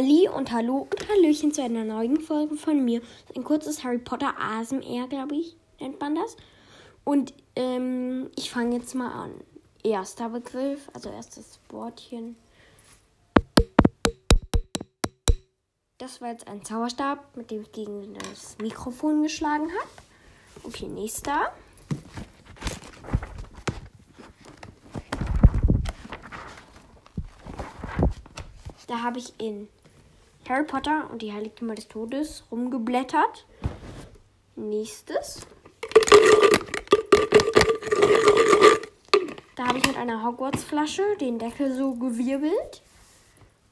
Halli und Hallo und Hallöchen zu einer neuen Folge von mir. Ein kurzes Harry Potter ASMR, glaube ich, nennt man das. Und ähm, ich fange jetzt mal an. Erster Begriff, also erstes Wortchen. Das war jetzt ein Zauberstab, mit dem ich gegen das Mikrofon geschlagen habe. Okay, nächster. Da habe ich in Harry Potter und die Heiligtümer des Todes rumgeblättert. Nächstes. Da habe ich mit einer Hogwarts-Flasche den Deckel so gewirbelt.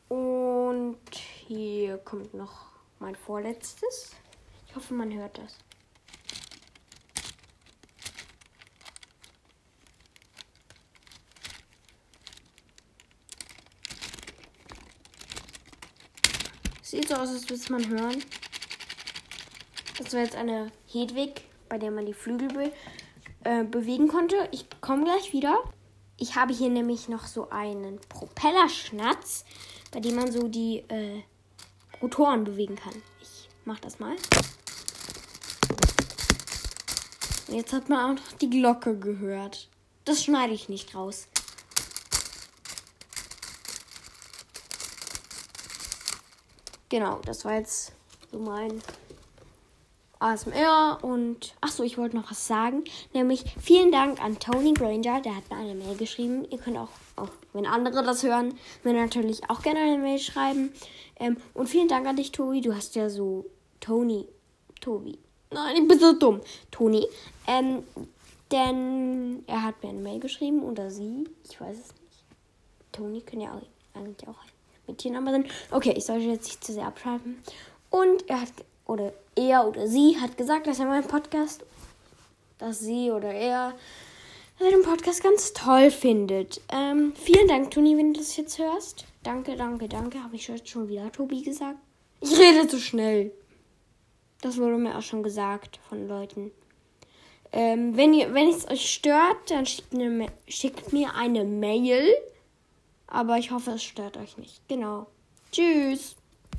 Und hier kommt noch mein vorletztes. Ich hoffe, man hört das. Sieht so aus, als würde man hören. Das war jetzt eine Hedwig, bei der man die Flügel be äh, bewegen konnte. Ich komme gleich wieder. Ich habe hier nämlich noch so einen Propellerschnatz, bei dem man so die äh, Rotoren bewegen kann. Ich mache das mal. Jetzt hat man auch noch die Glocke gehört. Das schneide ich nicht raus. Genau, das war jetzt so mein ASMR und ach so, ich wollte noch was sagen, nämlich vielen Dank an Tony Granger, der hat mir eine Mail geschrieben. Ihr könnt auch, auch wenn andere das hören, mir natürlich auch gerne eine Mail schreiben. Ähm, und vielen Dank an dich, Tobi. Du hast ja so Tony, Tobi. Nein, ich bin so dumm, Toni. Ähm, denn er hat mir eine Mail geschrieben oder sie, ich weiß es nicht. Toni können ja auch, eigentlich auch mit Tiernamen sind. Okay, ich sollte jetzt nicht zu sehr abschreiben. Und er hat, oder er oder sie hat gesagt, dass er meinen Podcast, dass sie oder er den Podcast ganz toll findet. Ähm, vielen Dank, Toni, wenn du das jetzt hörst. Danke, danke, danke. Habe ich jetzt schon wieder Tobi gesagt? Ich rede zu schnell. Das wurde mir auch schon gesagt von Leuten. Ähm, wenn ihr, wenn es euch stört, dann schickt, eine, schickt mir eine Mail aber ich hoffe, es stört euch nicht. Genau. Tschüss.